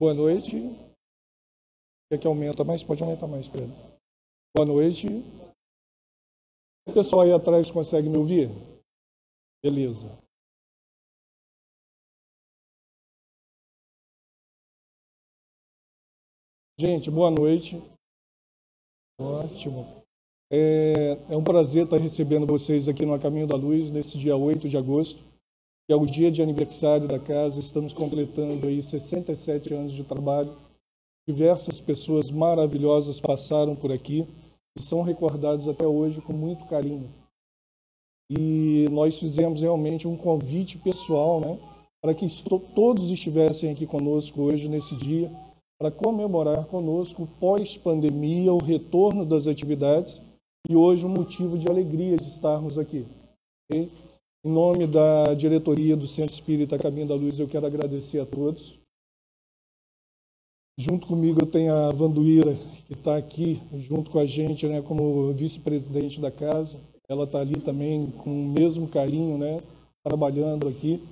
Boa noite. Quer que aumenta mais? Pode aumentar mais, Pedro. Boa noite. O pessoal aí atrás consegue me ouvir? Beleza. Gente, boa noite. Ótimo. É, é, um prazer estar recebendo vocês aqui no Caminho da Luz, nesse dia 8 de agosto, que é o dia de aniversário da casa. Estamos completando aí 67 anos de trabalho. Diversas pessoas maravilhosas passaram por aqui e são recordados até hoje com muito carinho. E nós fizemos realmente um convite pessoal, né, para que todos estivessem aqui conosco hoje, nesse dia para comemorar conosco, pós-pandemia, o retorno das atividades e hoje um motivo de alegria de estarmos aqui. Okay? Em nome da diretoria do Centro Espírita Caminho da Luz, eu quero agradecer a todos. Junto comigo eu tenho a Vanduíra, que está aqui junto com a gente né, como vice-presidente da casa. Ela está ali também com o mesmo carinho, né, trabalhando aqui.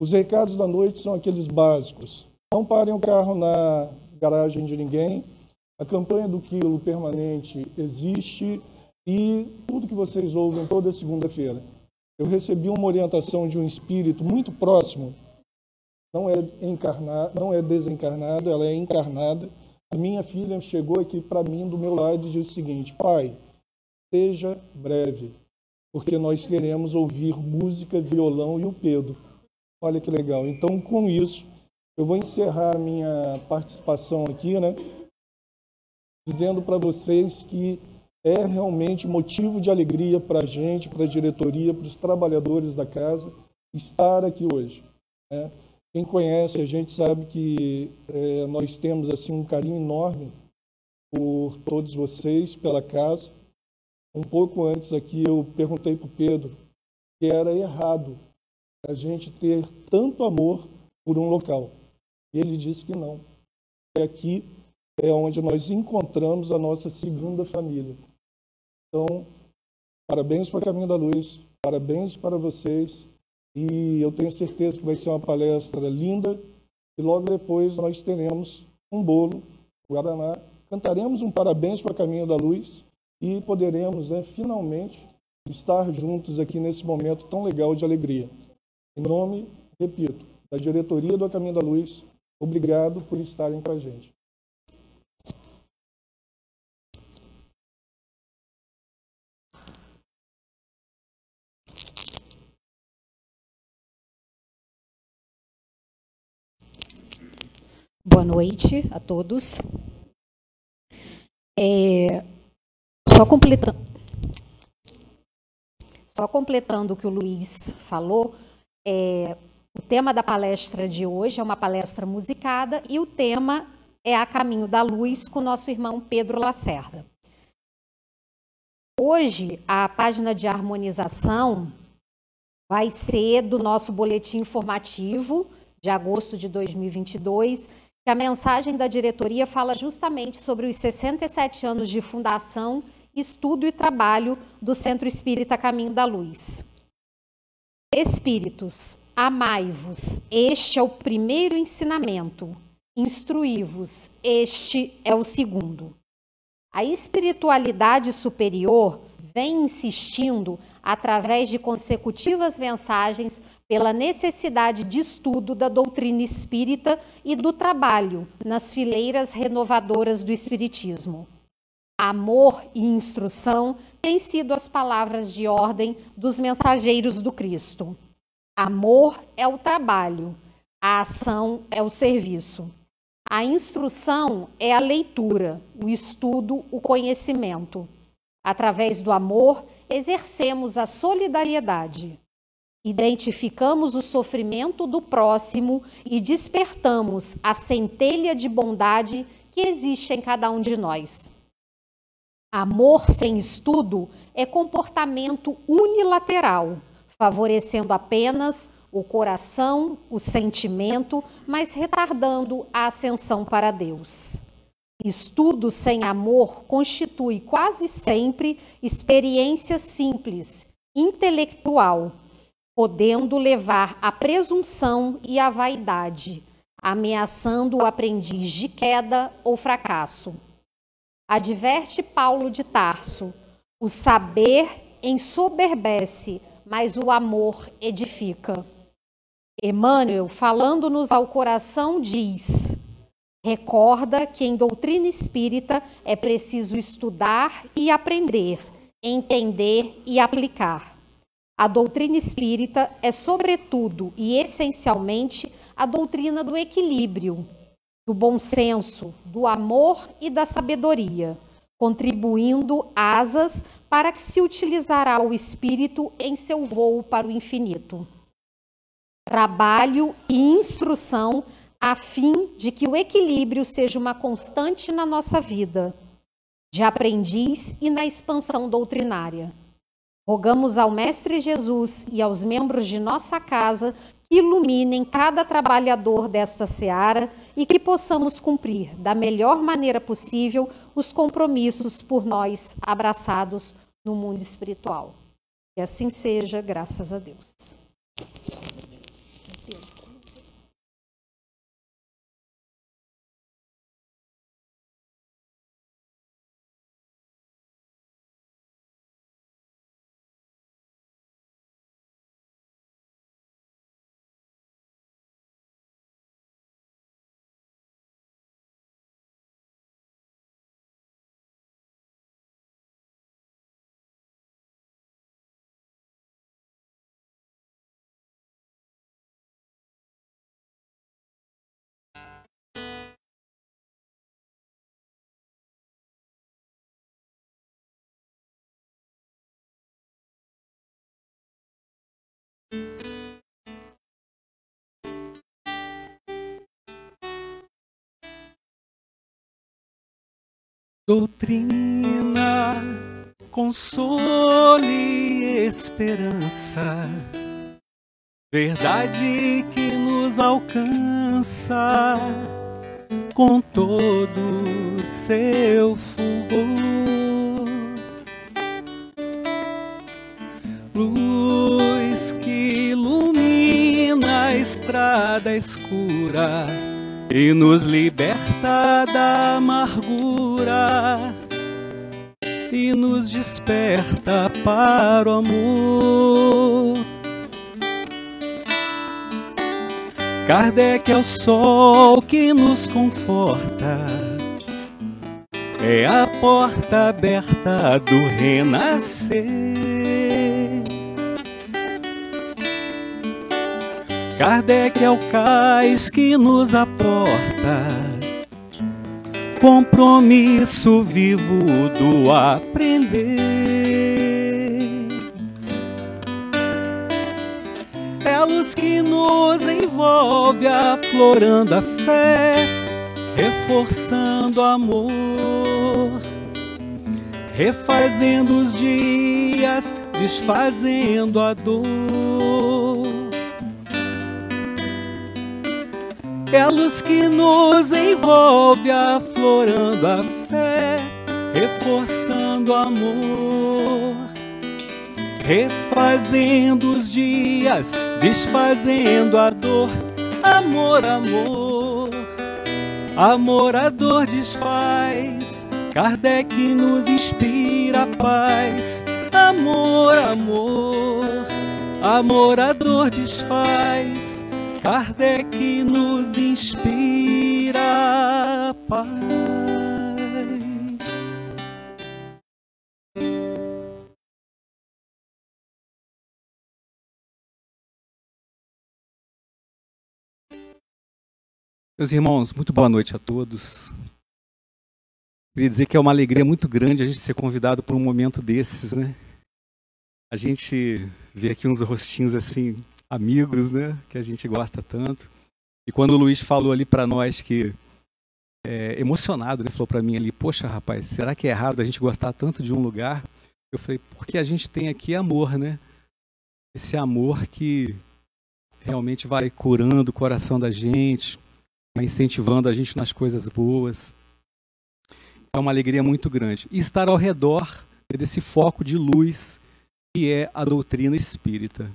Os recados da noite são aqueles básicos. Não parem o carro na garagem de ninguém. A campanha do quilo permanente existe e tudo que vocês ouvem toda segunda-feira. Eu recebi uma orientação de um espírito muito próximo, não é encarnado, não é desencarnado, ela é encarnada. A minha filha chegou aqui para mim do meu lado e disse o seguinte: Pai, seja breve, porque nós queremos ouvir música, violão e o Pedro. Olha que legal. Então, com isso, eu vou encerrar minha participação aqui, né? Dizendo para vocês que é realmente motivo de alegria para a gente, para a diretoria, para os trabalhadores da casa, estar aqui hoje. Né? Quem conhece a gente sabe que é, nós temos assim um carinho enorme por todos vocês, pela casa. Um pouco antes aqui eu perguntei para o Pedro que era errado a gente ter tanto amor por um local. E ele disse que não. E aqui é onde nós encontramos a nossa segunda família. Então, parabéns para o Caminho da Luz, parabéns para vocês. E eu tenho certeza que vai ser uma palestra linda. E logo depois nós teremos um bolo, Guaraná. Cantaremos um parabéns para o Caminho da Luz e poderemos, né, finalmente, estar juntos aqui nesse momento tão legal de alegria. Em nome, repito, da diretoria do Caminho da Luz, Obrigado por estarem com a gente. Boa noite a todos. É, só, completando, só completando o que o Luiz falou, é, o tema da palestra de hoje é uma palestra musicada e o tema é A Caminho da Luz com nosso irmão Pedro Lacerda. Hoje, a página de harmonização vai ser do nosso boletim informativo de agosto de 2022, que a mensagem da diretoria fala justamente sobre os 67 anos de fundação, estudo e trabalho do Centro Espírita Caminho da Luz. Espíritos, Amai-vos, este é o primeiro ensinamento. Instruí-vos, este é o segundo. A espiritualidade superior vem insistindo, através de consecutivas mensagens, pela necessidade de estudo da doutrina espírita e do trabalho nas fileiras renovadoras do Espiritismo. Amor e instrução têm sido as palavras de ordem dos mensageiros do Cristo. Amor é o trabalho, a ação é o serviço. A instrução é a leitura, o estudo, o conhecimento. Através do amor, exercemos a solidariedade. Identificamos o sofrimento do próximo e despertamos a centelha de bondade que existe em cada um de nós. Amor sem estudo é comportamento unilateral favorecendo apenas o coração, o sentimento, mas retardando a ascensão para Deus. Estudo sem amor constitui quase sempre experiência simples, intelectual, podendo levar à presunção e à vaidade, ameaçando o aprendiz de queda ou fracasso. Adverte Paulo de Tarso: o saber ensoberbece, mas o amor edifica. Emmanuel, falando-nos ao coração, diz: recorda que em doutrina espírita é preciso estudar e aprender, entender e aplicar. A doutrina espírita é, sobretudo e essencialmente, a doutrina do equilíbrio, do bom senso, do amor e da sabedoria, contribuindo asas para que se utilizará o espírito em seu voo para o infinito. Trabalho e instrução a fim de que o equilíbrio seja uma constante na nossa vida, de aprendiz e na expansão doutrinária. Rogamos ao Mestre Jesus e aos membros de nossa casa que iluminem cada trabalhador desta seara e que possamos cumprir da melhor maneira possível os compromissos por nós abraçados no mundo espiritual. Que assim seja, graças a Deus. Doutrina, console e esperança, verdade que nos alcança com todo seu fulgor. Luz que ilumina a estrada escura e nos liberta da amargura e nos desperta para o amor. Kardec é o sol que nos conforta, é a porta aberta do renascer. Kardec é o cais que nos aporta, compromisso vivo do aprender. É a luz que nos envolve, aflorando a fé, reforçando o amor, refazendo os dias, desfazendo a dor. É a luz que nos envolve, aflorando a fé, reforçando o amor, refazendo os dias, desfazendo a dor. Amor, amor, amor, a dor desfaz. Kardec nos inspira a paz. Amor, amor, amor, a dor desfaz. Kardec nos inspira paz. Meus irmãos, muito boa noite a todos. Queria dizer que é uma alegria muito grande a gente ser convidado para um momento desses, né? A gente vê aqui uns rostinhos assim amigos, né? Que a gente gosta tanto. E quando o Luiz falou ali para nós que é, emocionado, ele falou para mim ali, poxa, rapaz, será que é errado a gente gostar tanto de um lugar? Eu falei, porque a gente tem aqui amor, né? Esse amor que realmente vai curando o coração da gente, vai incentivando a gente nas coisas boas. É uma alegria muito grande. E estar ao redor desse foco de luz que é a doutrina espírita.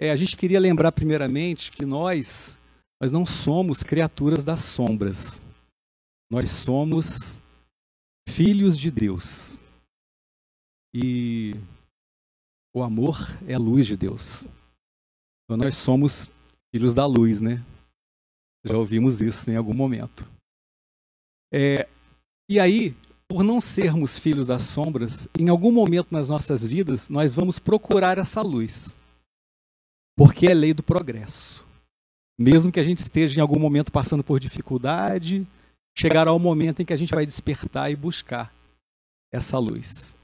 É, a gente queria lembrar primeiramente que nós Nós não somos criaturas das sombras. Nós somos filhos de Deus. E o amor é a luz de Deus. Então nós somos filhos da luz, né? Já ouvimos isso em algum momento. É, e aí, por não sermos filhos das sombras, em algum momento nas nossas vidas, nós vamos procurar essa luz. Porque é lei do progresso. Mesmo que a gente esteja em algum momento passando por dificuldade, chegará o momento em que a gente vai despertar e buscar essa luz.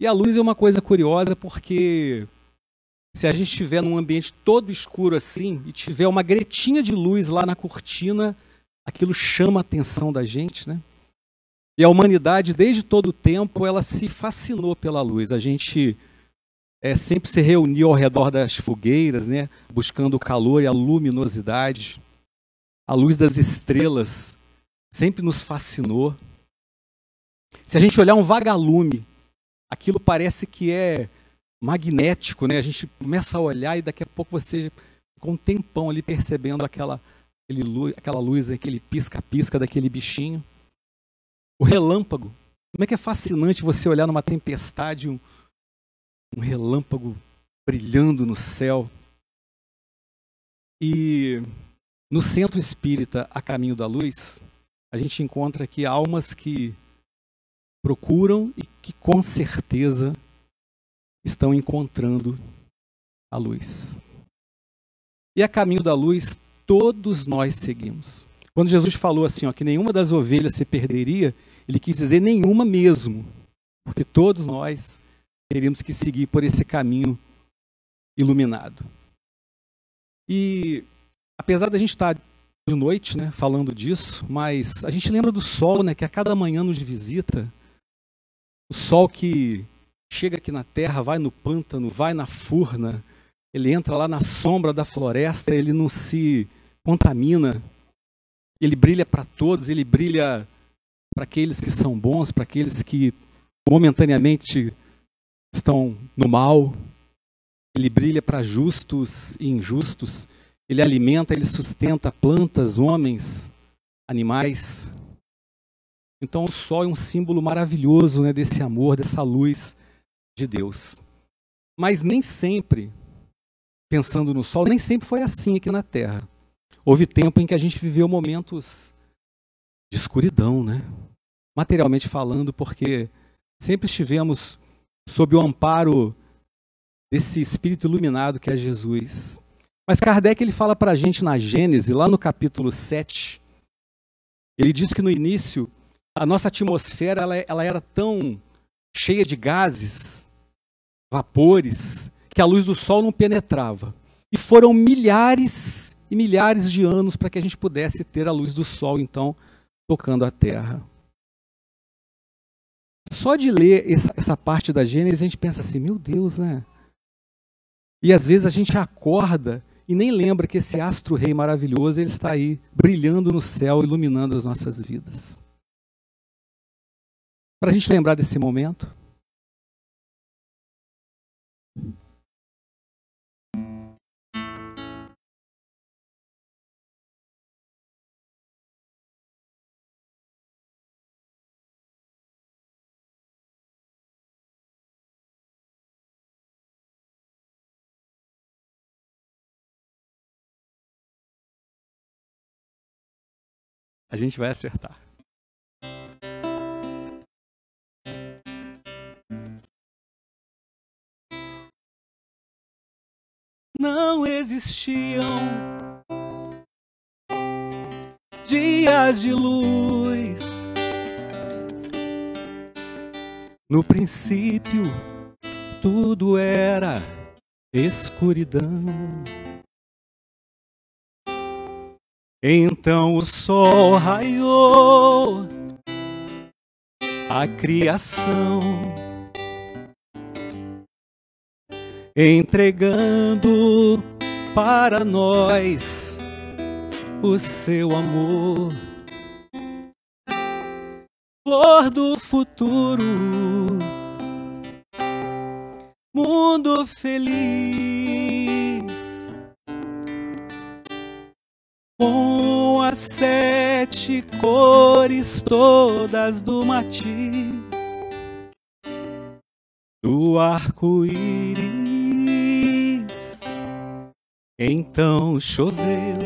E a luz é uma coisa curiosa porque se a gente estiver num ambiente todo escuro assim e tiver uma gretinha de luz lá na cortina, aquilo chama a atenção da gente, né? E a humanidade, desde todo o tempo, ela se fascinou pela luz. A gente é, sempre se reuniu ao redor das fogueiras, né? Buscando o calor e a luminosidade. A luz das estrelas sempre nos fascinou. Se a gente olhar um vagalume, aquilo parece que é magnético, né? A gente começa a olhar e daqui a pouco você com um tempão ali percebendo aquela, luz, aquela luz, aquele pisca-pisca daquele bichinho. O relâmpago. Como é que é fascinante você olhar numa tempestade um, um relâmpago brilhando no céu. E no centro espírita, a caminho da luz, a gente encontra aqui almas que procuram e que com certeza estão encontrando a luz. E a caminho da luz, todos nós seguimos. Quando Jesus falou assim, ó, que nenhuma das ovelhas se perderia, ele quis dizer nenhuma mesmo, porque todos nós teríamos que seguir por esse caminho iluminado. E apesar da gente estar de noite, né, falando disso, mas a gente lembra do sol, né, que a cada manhã nos visita. O sol que chega aqui na terra, vai no pântano, vai na furna, ele entra lá na sombra da floresta, ele não se contamina, ele brilha para todos, ele brilha para aqueles que são bons, para aqueles que momentaneamente estão no mal. Ele brilha para justos e injustos. Ele alimenta, ele sustenta plantas, homens, animais. Então o sol é um símbolo maravilhoso né, desse amor, dessa luz de Deus. Mas nem sempre, pensando no sol, nem sempre foi assim aqui na Terra. Houve tempo em que a gente viveu momentos de escuridão, né? Materialmente falando, porque sempre estivemos sob o amparo desse espírito iluminado que é Jesus. Mas Kardec ele fala para a gente na Gênesis, lá no capítulo 7, ele diz que no início a nossa atmosfera ela, ela era tão cheia de gases, vapores, que a luz do sol não penetrava. E foram milhares e milhares de anos para que a gente pudesse ter a luz do sol, então, tocando a terra. Só de ler essa, essa parte da Gênesis, a gente pensa assim, meu Deus, né? E às vezes a gente acorda e nem lembra que esse astro rei maravilhoso ele está aí brilhando no céu, iluminando as nossas vidas. Para a gente lembrar desse momento, A gente vai acertar. Não existiam dias de luz. No princípio, tudo era escuridão. Então o sol raiou a criação, entregando para nós o seu amor, flor do futuro, mundo feliz cores todas do matiz do arco-íris. Então choveu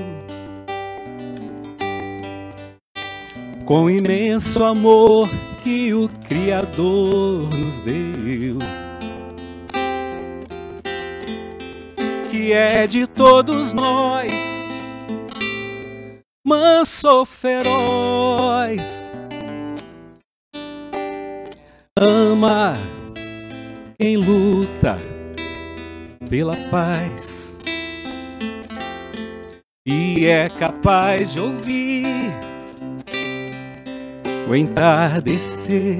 com imenso amor que o Criador nos deu. Que é de todos nós, manso feroz, ama quem luta pela paz. E é capaz de ouvir o entardecer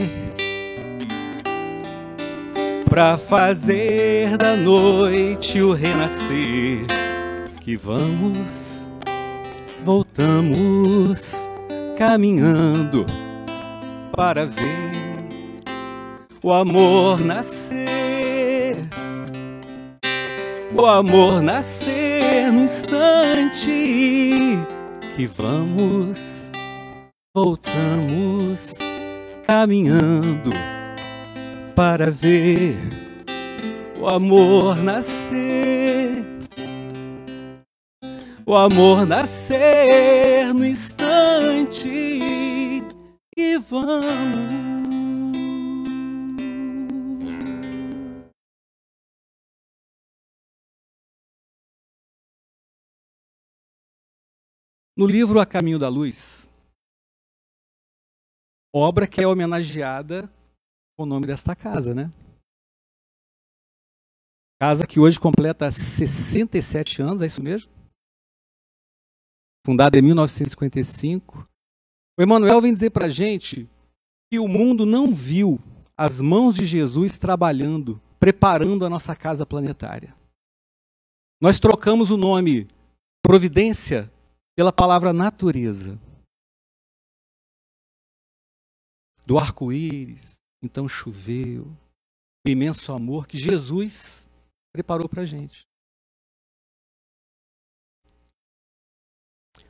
para fazer da noite o renascer. Que vamos voltamos caminhando para ver o amor nascer, o amor nascer no instante que vamos, voltamos caminhando para ver o amor nascer. O amor nascer no instante e vamos No livro A Caminho da Luz, obra que é homenageada com o nome desta casa, né? Casa que hoje completa 67 anos, é isso mesmo? Fundada em 1955. O Emmanuel vem dizer para a gente que o mundo não viu as mãos de Jesus trabalhando, preparando a nossa casa planetária. Nós trocamos o nome providência pela palavra natureza. Do arco-íris, então choveu, o imenso amor que Jesus preparou para a gente.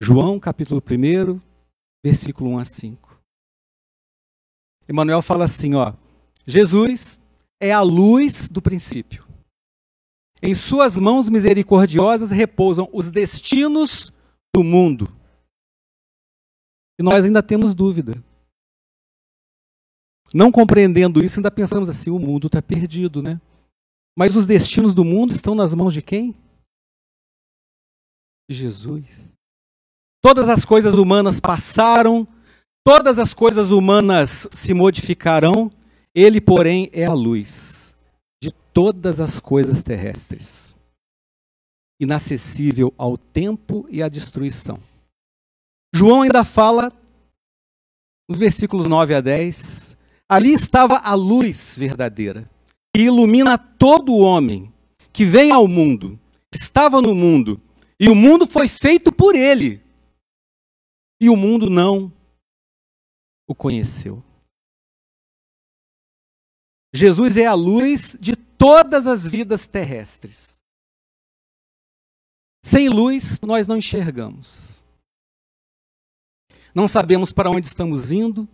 João, capítulo 1, versículo 1 a 5. Emmanuel fala assim, ó: Jesus é a luz do princípio. Em suas mãos misericordiosas repousam os destinos do mundo. E nós ainda temos dúvida. Não compreendendo isso, ainda pensamos assim: o mundo está perdido, né? Mas os destinos do mundo estão nas mãos de quem? De Jesus. Todas as coisas humanas passaram, todas as coisas humanas se modificarão, ele, porém, é a luz todas as coisas terrestres, inacessível ao tempo e à destruição. João ainda fala, nos versículos 9 a 10, ali estava a luz verdadeira, que ilumina todo homem que vem ao mundo, estava no mundo, e o mundo foi feito por ele, e o mundo não o conheceu. Jesus é a luz de todas as vidas terrestres. Sem luz, nós não enxergamos. Não sabemos para onde estamos indo,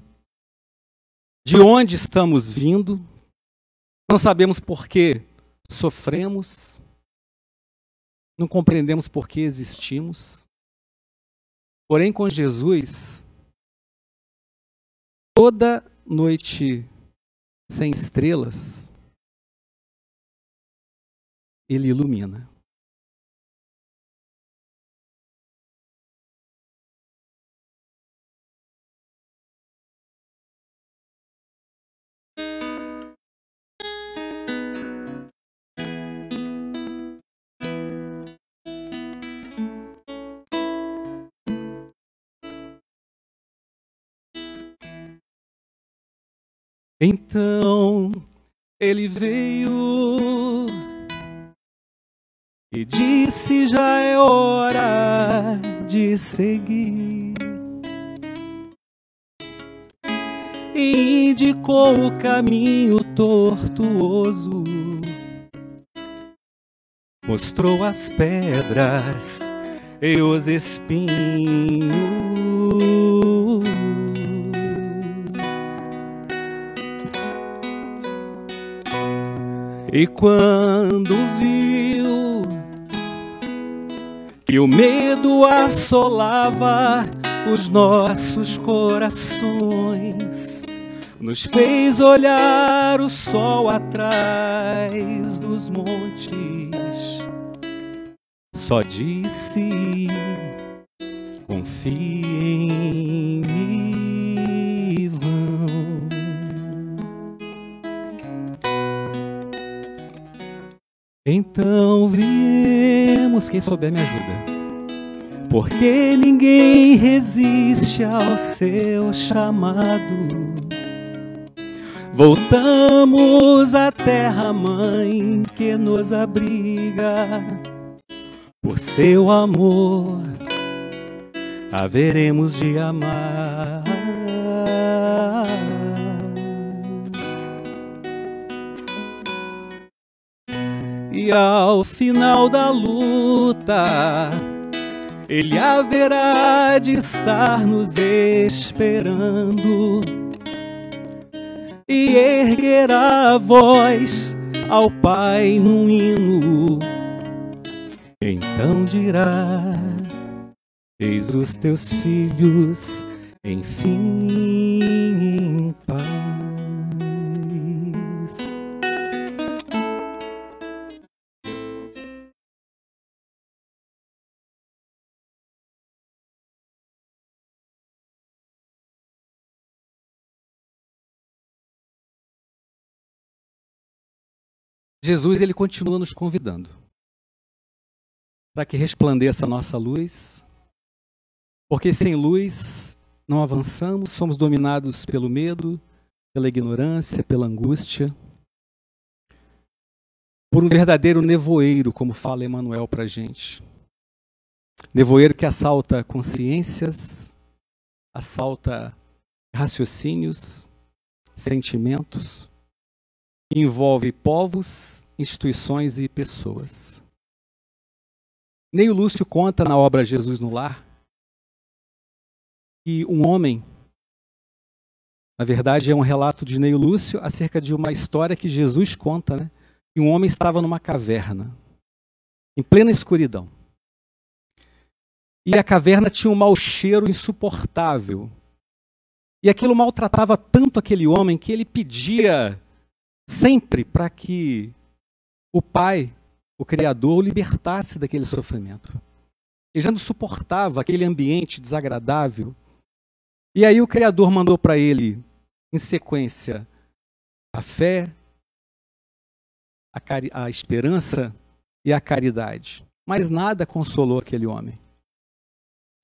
de onde estamos vindo, não sabemos por que sofremos, não compreendemos por que existimos. Porém, com Jesus, toda noite sem estrelas, ele ilumina. Então ele veio e disse: Já é hora de seguir. E indicou o caminho tortuoso, mostrou as pedras e os espinhos. E quando viu que o medo assolava os nossos corações, nos fez olhar o sol atrás dos montes. Só disse: confie Então viemos, quem souber me ajuda. Porque ninguém resiste ao seu chamado. Voltamos à terra mãe que nos abriga por seu amor, haveremos de amar. E ao final da luta, Ele haverá de estar nos esperando. E erguerá a voz ao Pai num hino. Então dirá: Eis os teus filhos, enfim, Jesus ele continua nos convidando para que resplandeça a nossa luz, porque sem luz não avançamos, somos dominados pelo medo, pela ignorância, pela angústia, por um verdadeiro nevoeiro, como fala Emmanuel para a gente. Nevoeiro que assalta consciências, assalta raciocínios, sentimentos, envolve povos, instituições e pessoas. Neio Lúcio conta na obra Jesus no Lar que um homem, na verdade é um relato de Neio Lúcio acerca de uma história que Jesus conta, né? Que um homem estava numa caverna, em plena escuridão. E a caverna tinha um mau cheiro insuportável. E aquilo maltratava tanto aquele homem que ele pedia sempre para que o pai o Criador o libertasse daquele sofrimento. Ele já não suportava aquele ambiente desagradável. E aí o Criador mandou para ele, em sequência, a fé, a, a esperança e a caridade. Mas nada consolou aquele homem.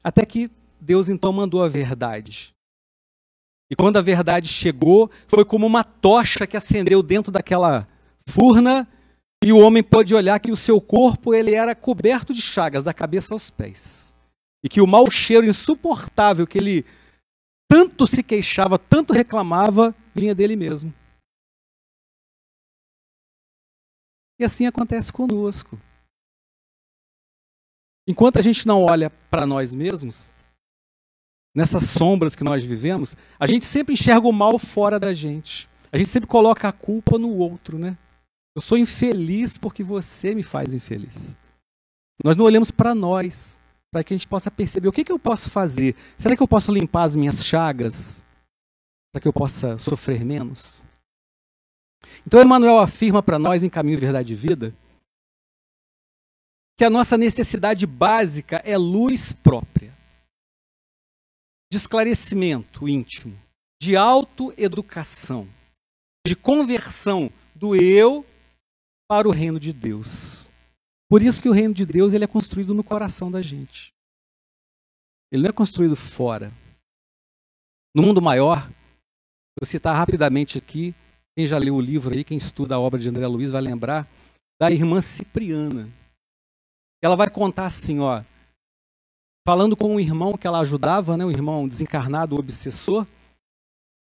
Até que Deus então mandou a verdade. E quando a verdade chegou, foi como uma tocha que acendeu dentro daquela furna e o homem pôde olhar que o seu corpo ele era coberto de chagas, da cabeça aos pés. E que o mau cheiro insuportável que ele tanto se queixava, tanto reclamava, vinha dele mesmo. E assim acontece conosco. Enquanto a gente não olha para nós mesmos, nessas sombras que nós vivemos, a gente sempre enxerga o mal fora da gente. A gente sempre coloca a culpa no outro, né? Eu sou infeliz porque você me faz infeliz. Nós não olhamos para nós, para que a gente possa perceber o que, que eu posso fazer. Será que eu posso limpar as minhas chagas para que eu possa sofrer menos? Então, Emmanuel afirma para nós, em Caminho, Verdade e Vida, que a nossa necessidade básica é luz própria, de esclarecimento íntimo, de autoeducação, de conversão do eu para o reino de Deus. Por isso que o reino de Deus ele é construído no coração da gente. Ele não é construído fora. No mundo maior, Vou citar rapidamente aqui, quem já leu o livro aí, quem estuda a obra de André Luiz vai lembrar da irmã Cipriana. Ela vai contar assim, ó, falando com um irmão que ela ajudava, né, um irmão desencarnado, obsessor,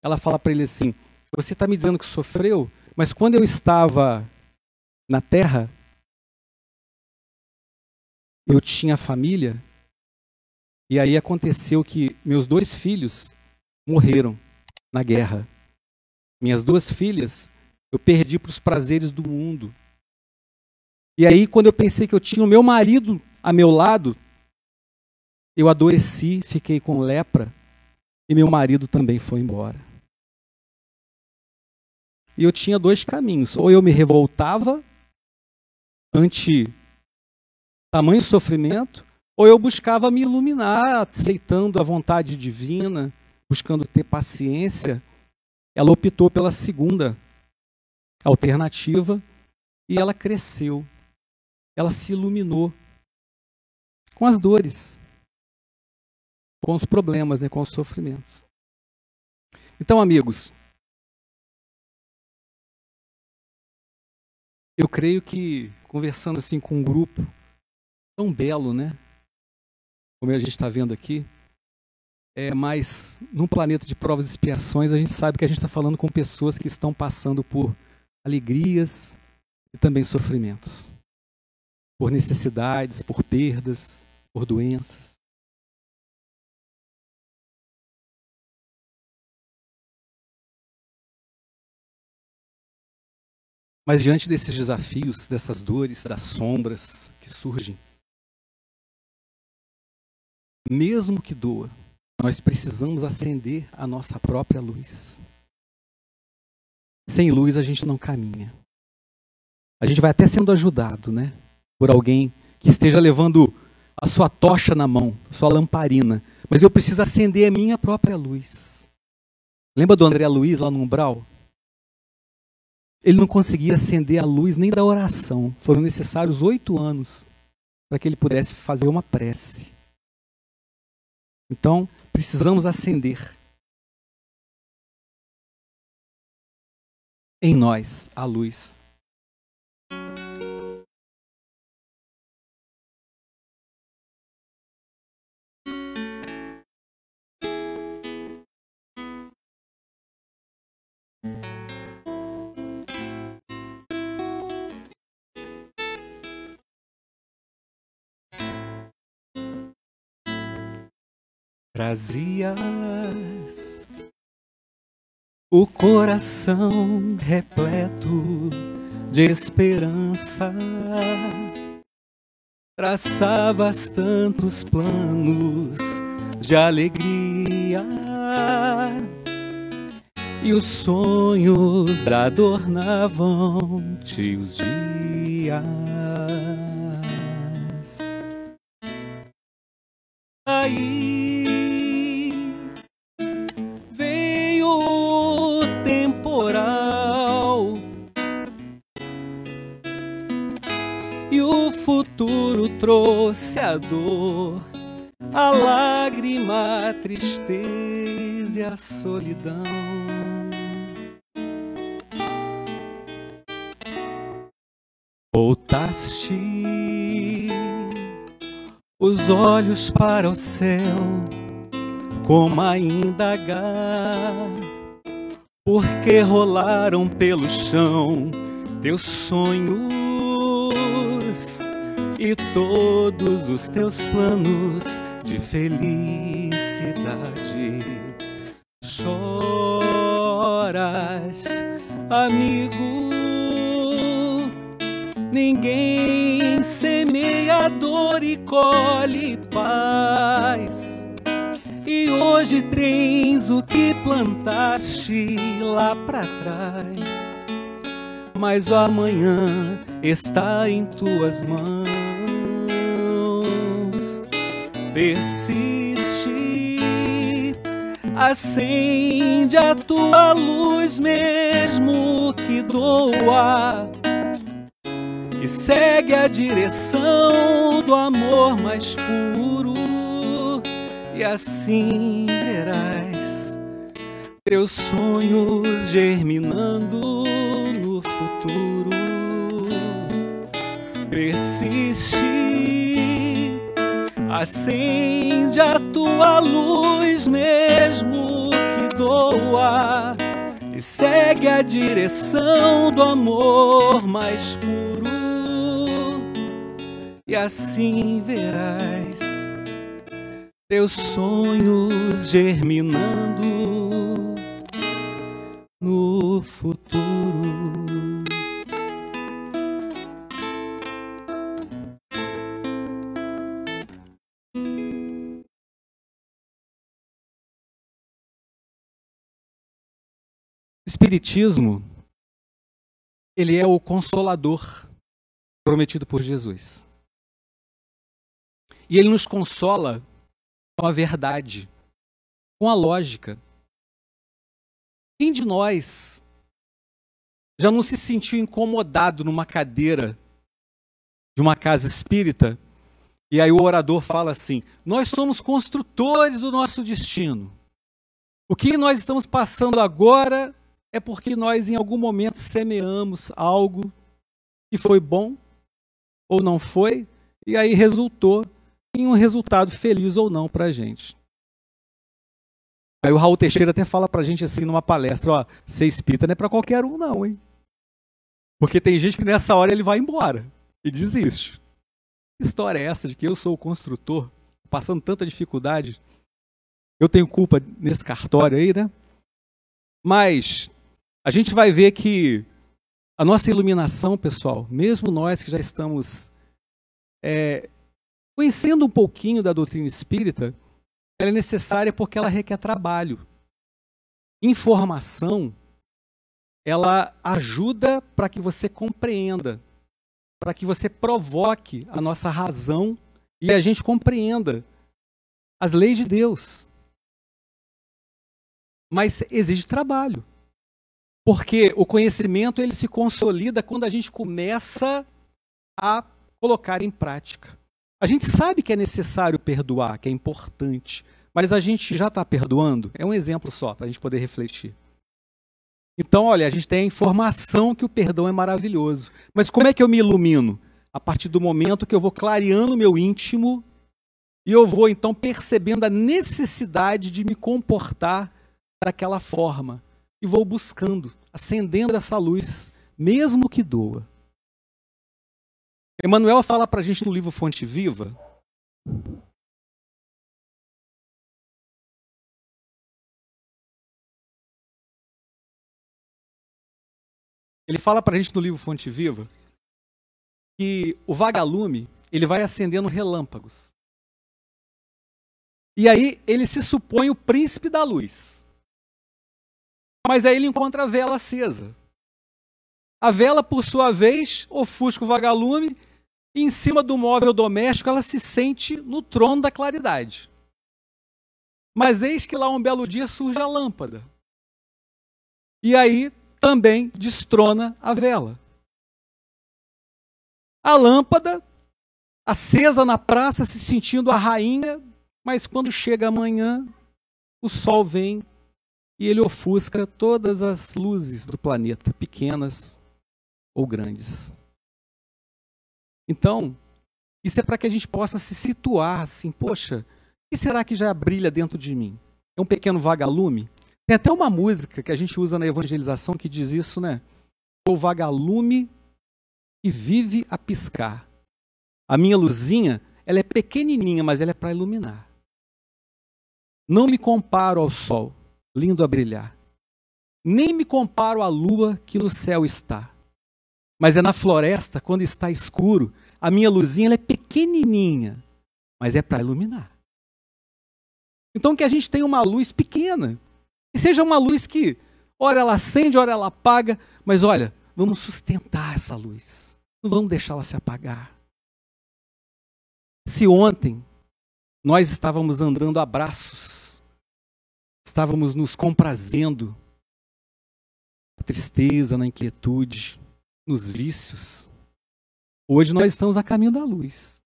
ela fala para ele assim: Você está me dizendo que sofreu, mas quando eu estava na terra, eu tinha família, e aí aconteceu que meus dois filhos morreram na guerra. Minhas duas filhas eu perdi para os prazeres do mundo. E aí, quando eu pensei que eu tinha o meu marido a meu lado, eu adoeci, fiquei com lepra e meu marido também foi embora. E eu tinha dois caminhos: ou eu me revoltava ante tamanho sofrimento, ou eu buscava me iluminar, aceitando a vontade divina, buscando ter paciência. Ela optou pela segunda alternativa e ela cresceu. Ela se iluminou com as dores com os problemas, né, com os sofrimentos. Então, amigos, eu creio que conversando assim com um grupo tão belo, né, como a gente está vendo aqui, é, mas num planeta de provas e expiações, a gente sabe que a gente está falando com pessoas que estão passando por alegrias e também sofrimentos, por necessidades, por perdas, por doenças. Mas diante desses desafios, dessas dores, das sombras que surgem, mesmo que doa, nós precisamos acender a nossa própria luz. Sem luz a gente não caminha. A gente vai até sendo ajudado, né? Por alguém que esteja levando a sua tocha na mão, a sua lamparina. Mas eu preciso acender a minha própria luz. Lembra do André Luiz lá no umbral? Ele não conseguia acender a luz nem da oração. Foram necessários oito anos para que ele pudesse fazer uma prece. Então, precisamos acender em nós a luz trazias o coração repleto de esperança. Traçavas tantos planos de alegria e os sonhos adornavam-te os dias. Aí trouxe a dor, a lágrima, a tristeza e a solidão. Voltaste os olhos para o céu, como a indagar, porque rolaram pelo chão teus sonhos e todos os teus planos de felicidade. Choras, amigo, ninguém semeia dor e colhe paz. E hoje tens o que plantaste lá para trás, mas o amanhã está em tuas mãos persiste, acende a tua luz mesmo que doa e segue a direção do amor mais puro e assim verás teus sonhos germinando no futuro. Persiste, acende a tua luz mesmo que doa e segue a direção do amor mais puro. E assim verás teus sonhos germinando no futuro. Espiritismo, ele é o consolador prometido por Jesus. E ele nos consola com a verdade, com a lógica. Quem de nós já não se sentiu incomodado numa cadeira de uma casa espírita e aí o orador fala assim: Nós somos construtores do nosso destino. O que nós estamos passando agora é porque nós em algum momento semeamos algo que foi bom ou não foi, e aí resultou em um resultado feliz ou não para a gente. Aí o Raul Teixeira até fala para a gente assim numa palestra, ó, ser espírita não é para qualquer um não, hein? Porque tem gente que nessa hora ele vai embora e desiste. Que história é essa de que eu sou o construtor, passando tanta dificuldade? Eu tenho culpa nesse cartório aí, né? Mas a gente vai ver que a nossa iluminação, pessoal, mesmo nós que já estamos é, Conhecendo um pouquinho da doutrina espírita, ela é necessária porque ela requer trabalho. Informação, ela ajuda para que você compreenda, para que você provoque a nossa razão e a gente compreenda as leis de Deus. Mas exige trabalho. Porque o conhecimento ele se consolida quando a gente começa a colocar em prática. A gente sabe que é necessário perdoar, que é importante, mas a gente já está perdoando? É um exemplo só, para a gente poder refletir. Então, olha, a gente tem a informação que o perdão é maravilhoso. Mas como é que eu me ilumino? A partir do momento que eu vou clareando o meu íntimo e eu vou então percebendo a necessidade de me comportar daquela forma. E vou buscando, acendendo essa luz, mesmo que doa. Emmanuel fala para a gente no livro Fonte Viva. Ele fala para a gente no livro Fonte Viva que o vagalume ele vai acendendo relâmpagos. E aí ele se supõe o príncipe da luz. Mas aí ele encontra a vela acesa. A vela, por sua vez, ofusca o vagalume e em cima do móvel doméstico ela se sente no trono da claridade. Mas eis que lá um belo dia surge a lâmpada. E aí também destrona a vela. A lâmpada, acesa na praça, se sentindo a rainha, mas quando chega amanhã, o sol vem e ele ofusca todas as luzes do planeta, pequenas ou grandes. Então, isso é para que a gente possa se situar assim, poxa, o que será que já brilha dentro de mim? É um pequeno vagalume? Tem até uma música que a gente usa na evangelização que diz isso, né? O vagalume que vive a piscar. A minha luzinha, ela é pequenininha, mas ela é para iluminar. Não me comparo ao sol, lindo a brilhar. Nem me comparo à lua que no céu está. Mas é na floresta, quando está escuro, a minha luzinha é pequenininha, mas é para iluminar. Então que a gente tenha uma luz pequena, que seja uma luz que, ora ela acende, ora ela apaga, mas olha, vamos sustentar essa luz, não vamos deixá-la se apagar. Se ontem nós estávamos andando a braços, estávamos nos comprazendo, na tristeza, na inquietude, nos vícios. Hoje nós estamos a caminho da luz.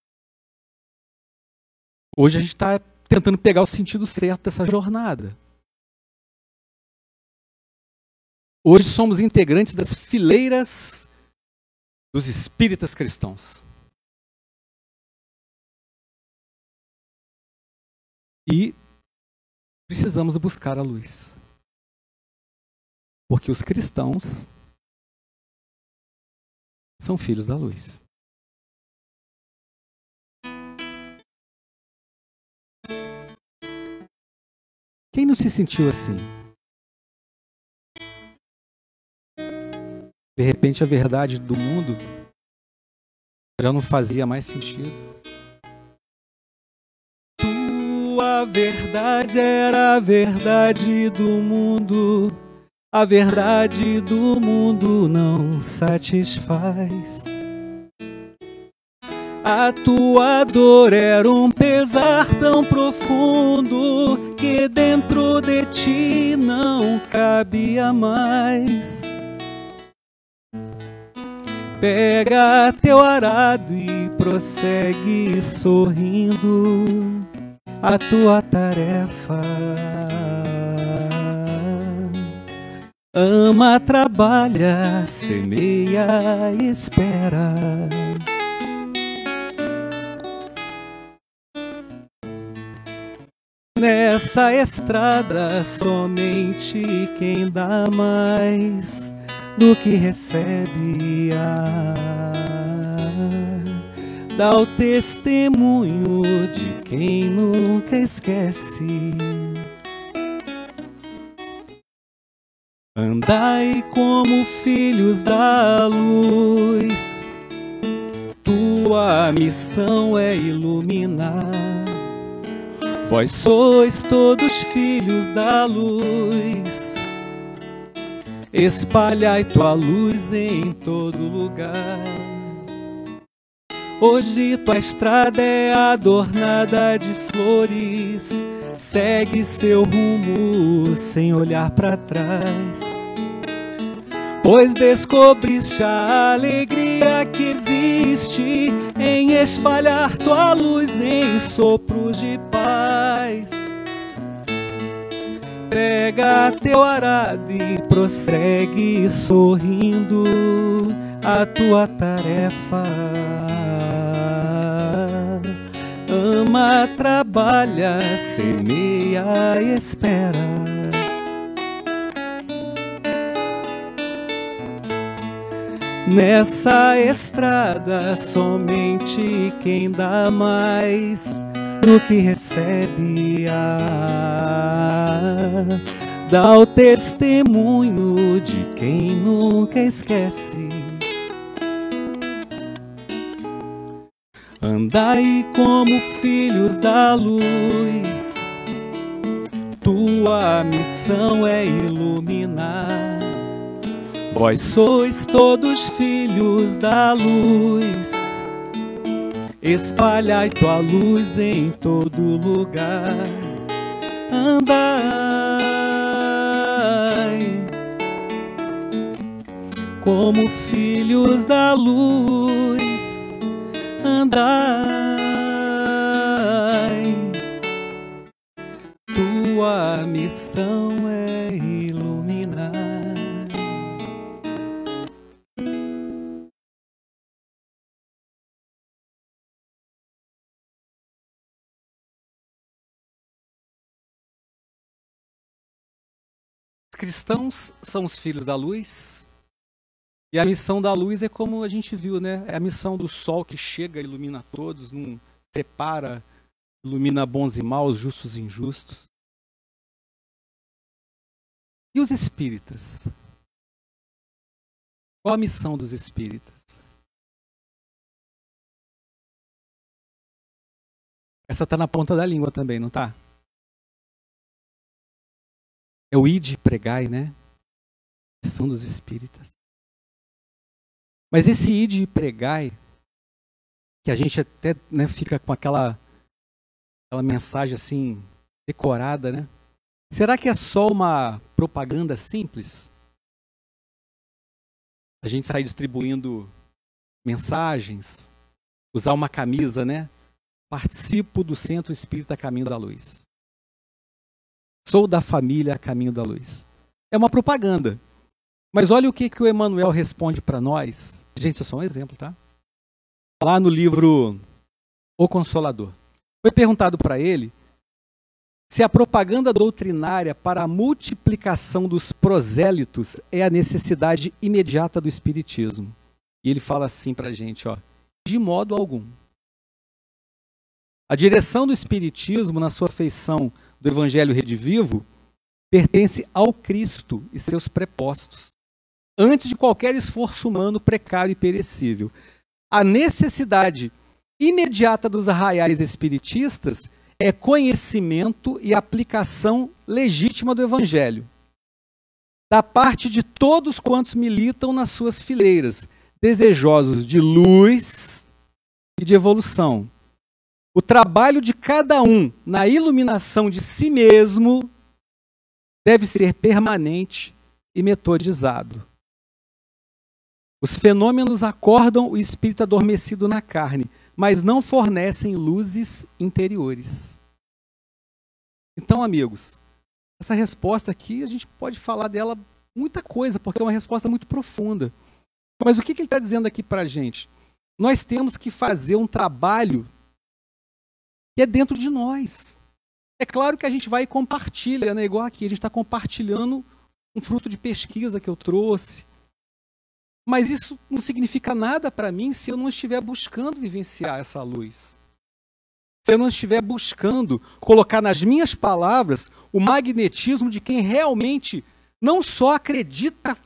Hoje a gente está tentando pegar o sentido certo dessa jornada. Hoje somos integrantes das fileiras dos espíritas cristãos. E precisamos buscar a luz. Porque os cristãos são filhos da luz. Quem não se sentiu assim? De repente a verdade do mundo já não fazia mais sentido. Tua verdade era a verdade do mundo, a verdade do mundo não satisfaz. A tua dor era um pesar tão profundo que dentro de ti não cabia mais. Pega teu arado e prossegue sorrindo a tua tarefa. Ama, trabalha, semeia, espera. Nessa estrada, somente quem dá mais do que recebe dá o testemunho de quem nunca esquece. Andai como filhos da luz, tua missão é iluminar Vós sois todos filhos da luz, espalhai tua luz em todo lugar. Hoje tua estrada é adornada de flores, segue seu rumo sem olhar para trás pois descobriste a alegria que existe em espalhar tua luz em sopros de paz. Pega teu arado e prossegue sorrindo a tua tarefa. Ama, trabalha, semeia espera. Nessa estrada, somente quem dá mais do que recebe dá o testemunho de quem nunca esquece. Andai como filhos da luz, tua missão é iluminar. Vós sois todos filhos da luz, espalhai tua luz em todo lugar. Andai como filhos da luz, andai. Tua missão é cristãos são os filhos da luz. E a missão da luz é como a gente viu, né? É a missão do sol que chega, ilumina todos, não separa, ilumina bons e maus, justos e injustos. E os espíritas? Qual a missão dos espíritas? Essa está na ponta da língua também, não está? É o id pregai, né? São dos espíritas. Mas esse id pregai, que a gente até né, fica com aquela, aquela mensagem assim, decorada, né? Será que é só uma propaganda simples? A gente sai distribuindo mensagens, usar uma camisa, né? Participo do Centro Espírita Caminho da Luz. Sou da família Caminho da Luz. É uma propaganda. Mas olha o que, que o Emmanuel responde para nós. Gente, isso é só um exemplo, tá? Lá no livro O Consolador. Foi perguntado para ele se a propaganda doutrinária para a multiplicação dos prosélitos é a necessidade imediata do Espiritismo. E ele fala assim para a gente, ó, de modo algum. A direção do Espiritismo, na sua feição do Evangelho Redivivo, pertence ao Cristo e seus prepostos, antes de qualquer esforço humano precário e perecível. A necessidade imediata dos arraiais espiritistas é conhecimento e aplicação legítima do Evangelho, da parte de todos quantos militam nas suas fileiras, desejosos de luz e de evolução. O trabalho de cada um na iluminação de si mesmo deve ser permanente e metodizado. Os fenômenos acordam o espírito adormecido na carne, mas não fornecem luzes interiores. Então, amigos, essa resposta aqui a gente pode falar dela muita coisa, porque é uma resposta muito profunda. Mas o que, que ele está dizendo aqui para a gente? Nós temos que fazer um trabalho que é dentro de nós. É claro que a gente vai e compartilha, né? igual aqui, a gente está compartilhando um fruto de pesquisa que eu trouxe, mas isso não significa nada para mim se eu não estiver buscando vivenciar essa luz. Se eu não estiver buscando colocar nas minhas palavras o magnetismo de quem realmente não só acredita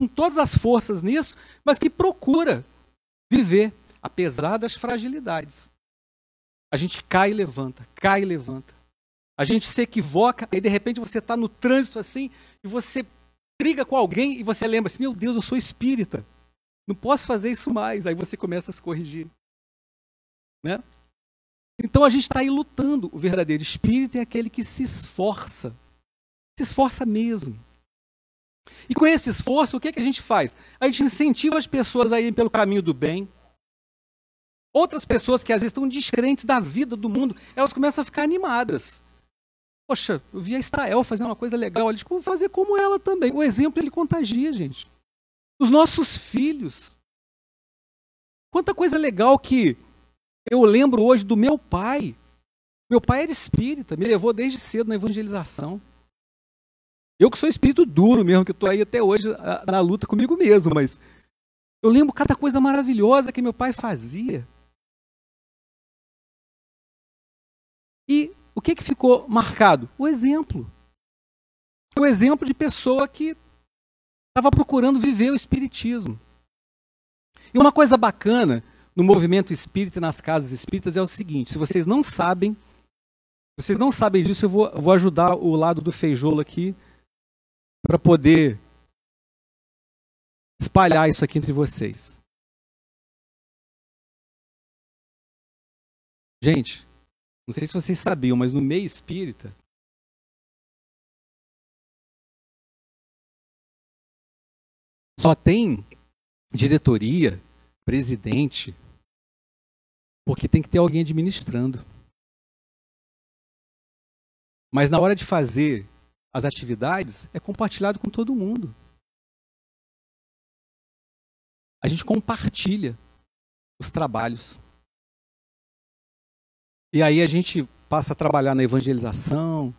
com todas as forças nisso, mas que procura viver apesar das fragilidades. A gente cai e levanta, cai e levanta. A gente se equivoca e de repente você está no trânsito assim e você briga com alguém e você lembra assim: meu Deus, eu sou espírita. Não posso fazer isso mais. Aí você começa a se corrigir. Né? Então a gente está aí lutando. O verdadeiro espírito é aquele que se esforça. Se esforça mesmo. E com esse esforço, o que, é que a gente faz? A gente incentiva as pessoas a irem pelo caminho do bem. Outras pessoas que às vezes estão descrentes da vida, do mundo, elas começam a ficar animadas. Poxa, eu vi a Estael fazendo uma coisa legal, eles vão fazer como ela também. O exemplo ele contagia, gente. Os nossos filhos. Quanta coisa legal que eu lembro hoje do meu pai. Meu pai era espírita, me levou desde cedo na evangelização. Eu que sou espírito duro mesmo, que estou aí até hoje na luta comigo mesmo, mas eu lembro cada coisa maravilhosa que meu pai fazia. E que, que ficou marcado? O exemplo. O exemplo de pessoa que estava procurando viver o espiritismo. E uma coisa bacana no movimento espírita e nas casas espíritas é o seguinte: se vocês não sabem, vocês não sabem disso, eu vou, vou ajudar o lado do feijolo aqui para poder espalhar isso aqui entre vocês. Gente, não sei se vocês sabiam, mas no meio espírita, só tem diretoria, presidente, porque tem que ter alguém administrando. Mas na hora de fazer as atividades, é compartilhado com todo mundo. A gente compartilha os trabalhos. E aí a gente passa a trabalhar na evangelização,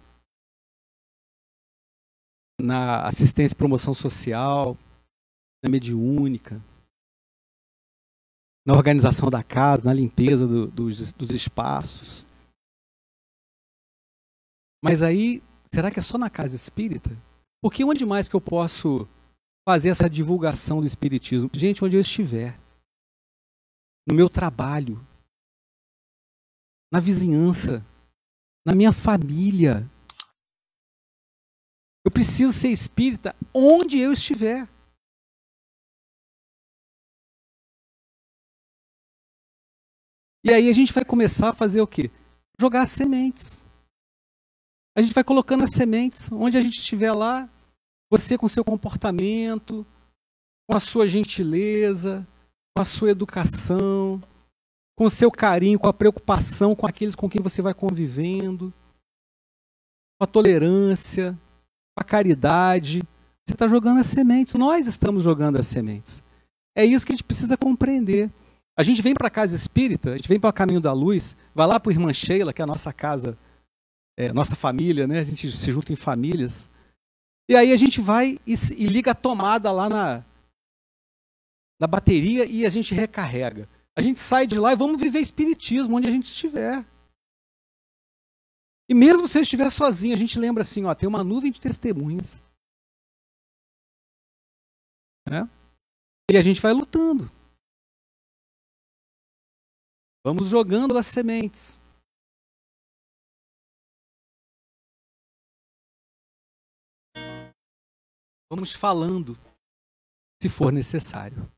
na assistência e promoção social, na mediúnica, na organização da casa, na limpeza do, dos, dos espaços. Mas aí, será que é só na casa espírita? Porque onde mais que eu posso fazer essa divulgação do espiritismo? Gente, onde eu estiver. No meu trabalho, na vizinhança, na minha família. Eu preciso ser espírita onde eu estiver. E aí a gente vai começar a fazer o quê? Jogar sementes. A gente vai colocando as sementes onde a gente estiver lá, você com seu comportamento, com a sua gentileza, com a sua educação, com o seu carinho, com a preocupação com aqueles com quem você vai convivendo, com a tolerância, com a caridade, Você está jogando as sementes, nós estamos jogando as sementes. É isso que a gente precisa compreender. A gente vem para a casa espírita, a gente vem para o caminho da luz, vai lá para a irmã Sheila, que é a nossa casa, é, nossa família, né? A gente se junta em famílias. E aí a gente vai e, e liga a tomada lá na, na bateria e a gente recarrega. A gente sai de lá e vamos viver espiritismo onde a gente estiver. E mesmo se eu estiver sozinho, a gente lembra assim, ó, tem uma nuvem de testemunhas. Né? E a gente vai lutando. Vamos jogando as sementes. Vamos falando, se for necessário.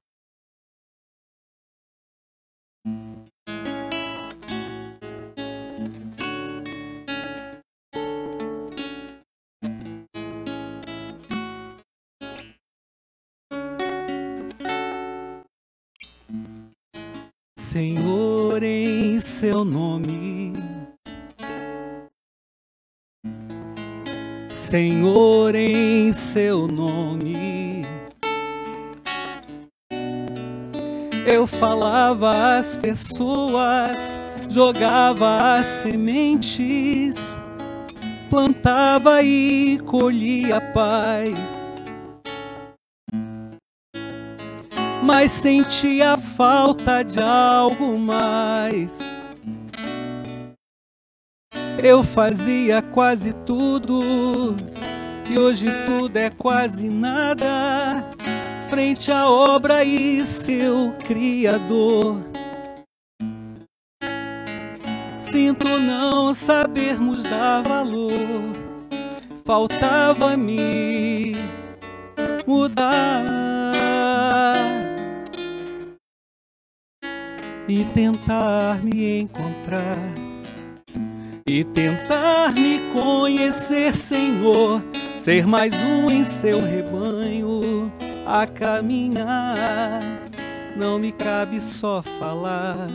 Senhor, em seu nome. Senhor, em seu nome. Eu falava às pessoas, jogava as sementes, plantava e colhia paz mas sentia falta de algo mais. Eu fazia quase tudo e hoje tudo é quase nada frente à obra e seu Criador. Sinto não sabermos dar valor, faltava-me mudar. e tentar me encontrar e tentar me conhecer, Senhor, ser mais um em seu rebanho a caminhar. Não me cabe só falar,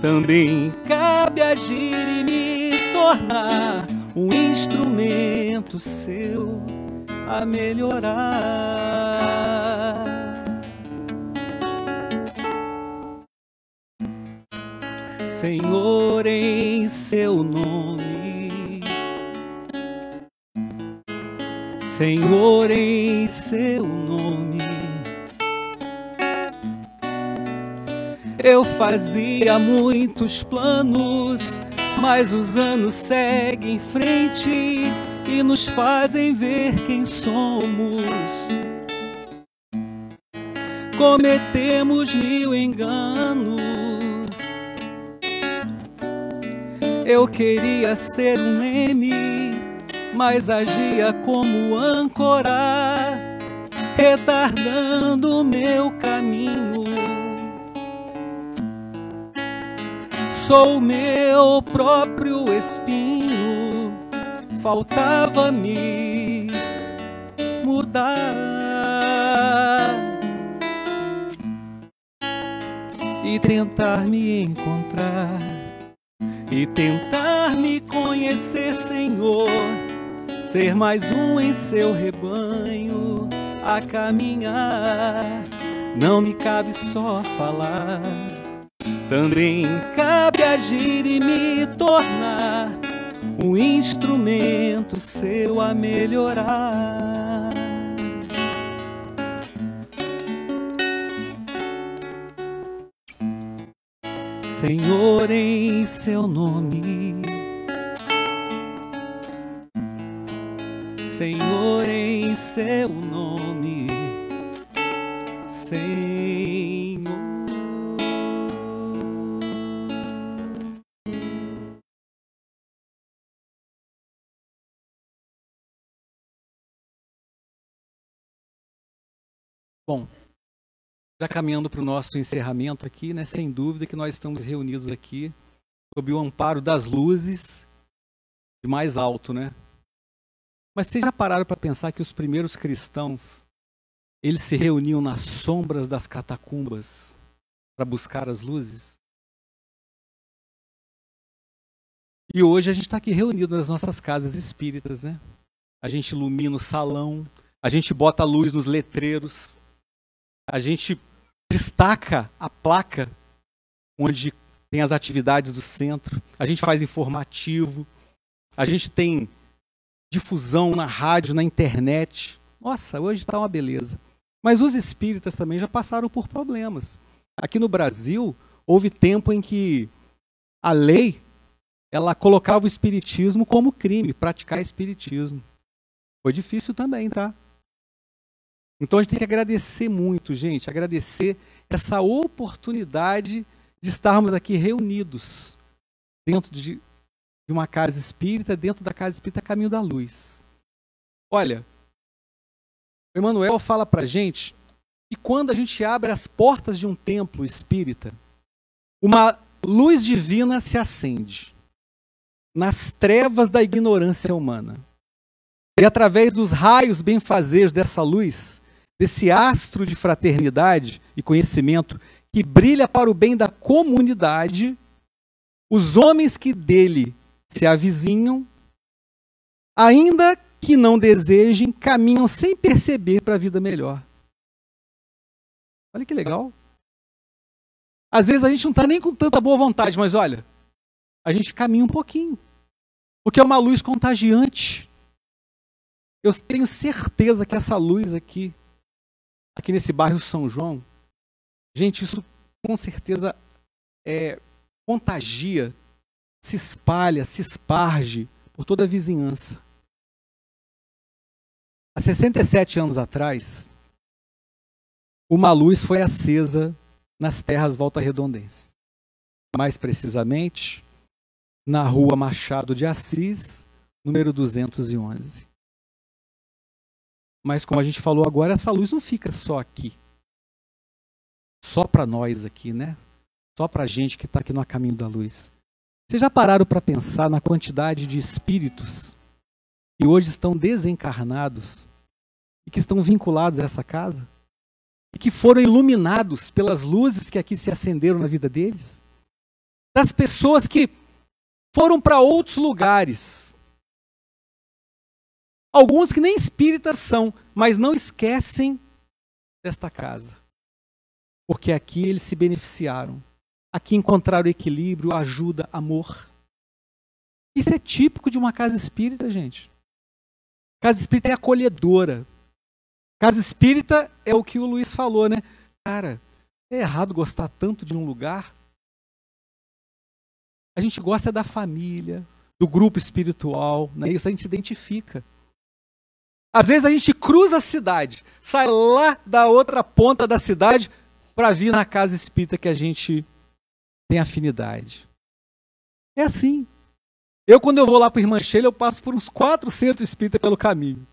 também cabe agir e me tornar um instrumento seu a melhorar. Senhor, em seu nome. Senhor, em seu nome. Eu fazia muitos planos, mas os anos seguem em frente e nos fazem ver quem somos. Cometemos mil enganos Eu queria ser um meme, mas agia como âncora, retardando meu caminho. Sou meu próprio espinho, faltava-me mudar. E tentar me encontrar e tentar me conhecer, Senhor, ser mais um em seu rebanho a caminhar. Não me cabe só falar, também cabe agir e me tornar um instrumento seu a melhorar. Senhor, em seu nome. Senhor, em seu nome. Senhor. Bom, já caminhando para o nosso encerramento aqui, né, sem dúvida que nós estamos reunidos aqui sob o amparo das luzes de mais alto, né? Mas vocês já pararam para pensar que os primeiros cristãos eles se reuniam nas sombras das catacumbas para buscar as luzes? E hoje a gente está aqui reunido nas nossas casas espíritas, né? A gente ilumina o salão, a gente bota a luz nos letreiros, a gente destaca a placa onde tem as atividades do centro, a gente faz informativo, a gente tem difusão na rádio, na internet. Nossa, hoje está uma beleza. Mas os espíritas também já passaram por problemas. Aqui no Brasil, houve tempo em que a lei ela colocava o espiritismo como crime, praticar espiritismo. Foi difícil também, tá? Então a gente tem que agradecer muito, gente, agradecer essa oportunidade de estarmos aqui reunidos dentro de, de uma casa espírita, dentro da casa espírita Caminho da Luz. Olha, o Emmanuel fala para gente que quando a gente abre as portas de um templo espírita, uma luz divina se acende nas trevas da ignorância humana. E através dos raios benfazejos dessa luz, desse astro de fraternidade e conhecimento que brilha para o bem da comunidade, os homens que dele se avizinham, ainda que não desejem, caminham sem perceber para a vida melhor. Olha que legal. Às vezes a gente não está nem com tanta boa vontade, mas olha, a gente caminha um pouquinho. Porque é uma luz contagiante. Eu tenho certeza que essa luz aqui, aqui nesse bairro São João, gente, isso com certeza é, contagia, se espalha, se esparge por toda a vizinhança. Há 67 anos atrás, uma luz foi acesa nas terras Volta Redondense. Mais precisamente, na rua Machado de Assis, número 211. Mas como a gente falou agora, essa luz não fica só aqui. Só para nós aqui, né? Só para a gente que está aqui no caminho da luz. Vocês já pararam para pensar na quantidade de espíritos que hoje estão desencarnados e que estão vinculados a essa casa? E que foram iluminados pelas luzes que aqui se acenderam na vida deles? Das pessoas que foram para outros lugares. Alguns que nem espíritas são, mas não esquecem desta casa. Porque aqui eles se beneficiaram. Aqui encontraram equilíbrio, ajuda, amor. Isso é típico de uma casa espírita, gente. Casa espírita é acolhedora. Casa espírita é o que o Luiz falou, né? Cara, é errado gostar tanto de um lugar a gente gosta da família, do grupo espiritual, né? isso a gente se identifica. Às vezes a gente cruza a cidade, sai lá da outra ponta da cidade para vir na casa espírita que a gente tem afinidade. É assim. Eu, quando eu vou lá para Irmã Sheila, eu passo por uns quatro centros espíritas pelo caminho.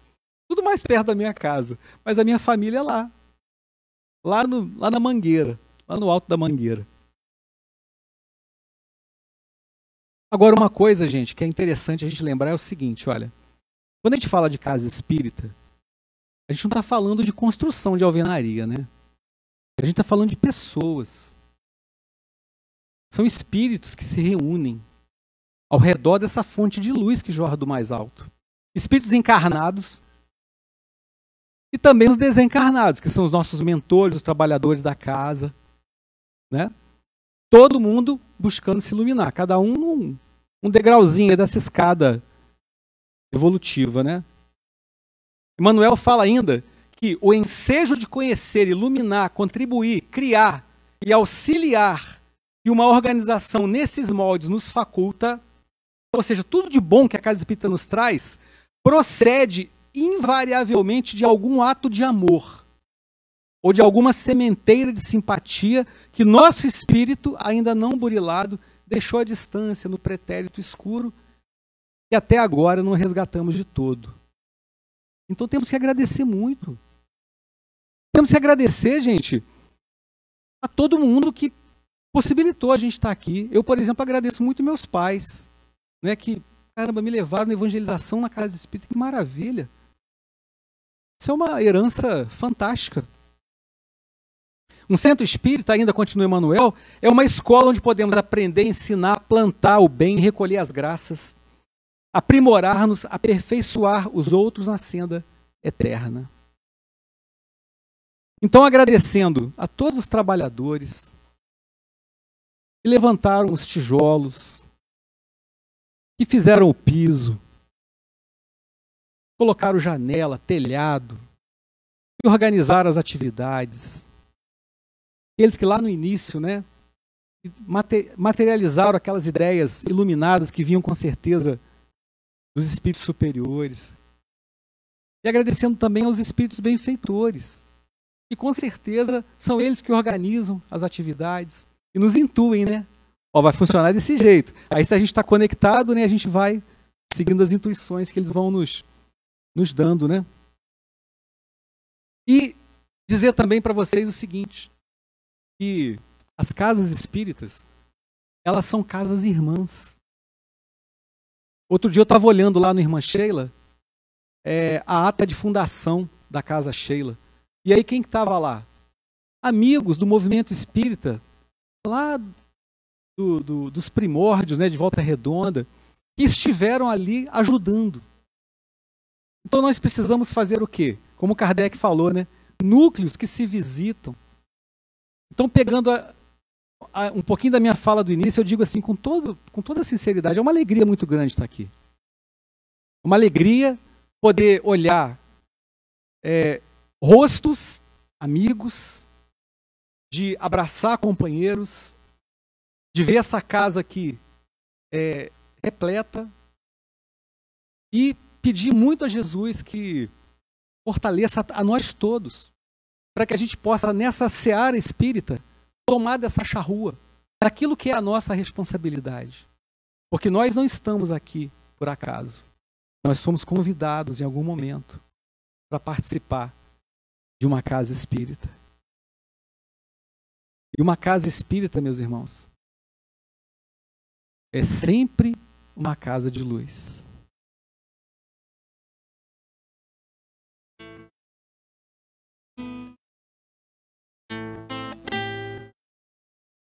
Tudo mais perto da minha casa. Mas a minha família é lá. Lá, no, lá na Mangueira. Lá no alto da Mangueira. Agora, uma coisa, gente, que é interessante a gente lembrar é o seguinte: olha, quando a gente fala de casa espírita, a gente não está falando de construção de alvenaria, né? A gente está falando de pessoas. São espíritos que se reúnem ao redor dessa fonte de luz que jorra do mais alto. Espíritos encarnados e também os desencarnados, que são os nossos mentores, os trabalhadores da casa, né? todo mundo buscando se iluminar, cada um num um degrauzinho dessa escada evolutiva, né? Emmanuel fala ainda que o ensejo de conhecer, iluminar, contribuir, criar e auxiliar que uma organização nesses moldes nos faculta, ou seja, tudo de bom que a Casa Espírita nos traz, procede invariavelmente de algum ato de amor ou de alguma sementeira de simpatia que nosso espírito, ainda não burilado, deixou à distância no pretérito escuro e até agora não resgatamos de todo. Então temos que agradecer muito. Temos que agradecer, gente, a todo mundo que possibilitou a gente estar aqui. Eu, por exemplo, agradeço muito meus pais, né, que, caramba, me levaram na evangelização na casa espírita. Que maravilha! Isso é uma herança fantástica. Um centro espírita, ainda continua Emmanuel, é uma escola onde podemos aprender, ensinar, plantar o bem, recolher as graças, aprimorar-nos, aperfeiçoar os outros na senda eterna. Então, agradecendo a todos os trabalhadores que levantaram os tijolos, que fizeram o piso, colocaram janela, telhado, que organizaram as atividades. Aqueles que lá no início, né, materializaram aquelas ideias iluminadas que vinham com certeza dos espíritos superiores. E agradecendo também aos espíritos benfeitores, que com certeza são eles que organizam as atividades e nos intuem, né? Ó, vai funcionar desse jeito. Aí se a gente está conectado, né, a gente vai seguindo as intuições que eles vão nos, nos dando, né? E dizer também para vocês o seguinte, que as casas espíritas, elas são casas irmãs. Outro dia eu estava olhando lá no Irmã Sheila é, a ata de fundação da Casa Sheila. E aí quem estava lá? Amigos do movimento espírita, lá do, do, dos primórdios, né, de Volta Redonda, que estiveram ali ajudando. Então nós precisamos fazer o quê? Como Kardec falou, né? Núcleos que se visitam. Então, pegando a, a, um pouquinho da minha fala do início, eu digo assim, com, todo, com toda sinceridade, é uma alegria muito grande estar aqui. Uma alegria poder olhar é, rostos, amigos, de abraçar companheiros, de ver essa casa aqui é, repleta e pedir muito a Jesus que fortaleça a nós todos, para que a gente possa, nessa seara espírita, tomar dessa charrua, daquilo que é a nossa responsabilidade. Porque nós não estamos aqui por acaso. Nós somos convidados em algum momento para participar de uma casa espírita. E uma casa espírita, meus irmãos, é sempre uma casa de luz.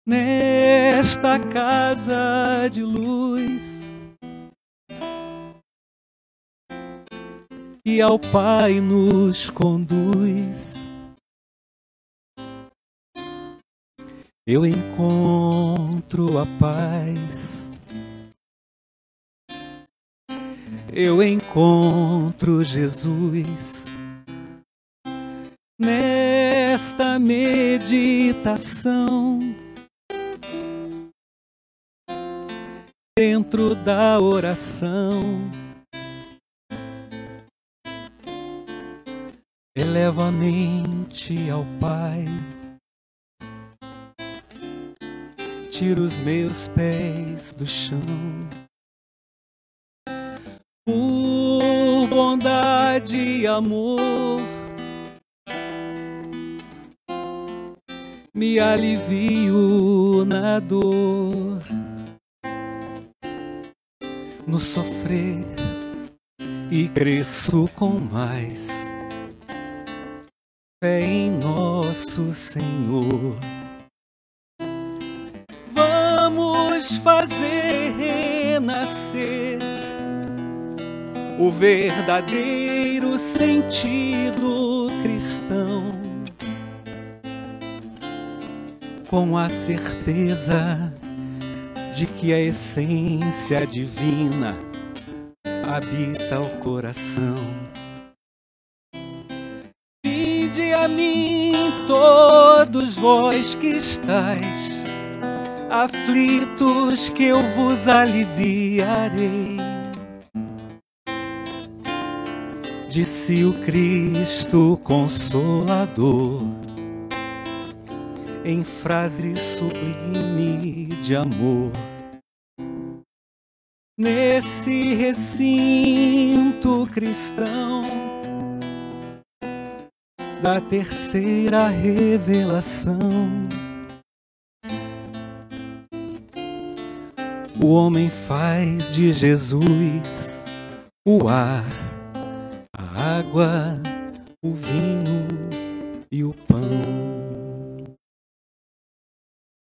nesta casa de luz. E ao Pai nos conduz. Eu encontro a paz. Eu encontro Jesus nesta meditação dentro da oração. Elevo a mente ao Pai, tiro os meus pés do chão. Por bondade e amor, me alivio na dor no sofrer e cresço com mais fé em nosso Senhor. Vamos fazer renascer o verdadeiro sentido cristão com a certeza de que a essência divina habita o coração. Vinde a mim todos vós que estáis aflitos, que eu vos aliviarei. Disse o Cristo Consolador em frase sublime de amor. Nesse recinto cristão da terceira revelação, o homem faz de Jesus o ar, a água, o vinho e o pão.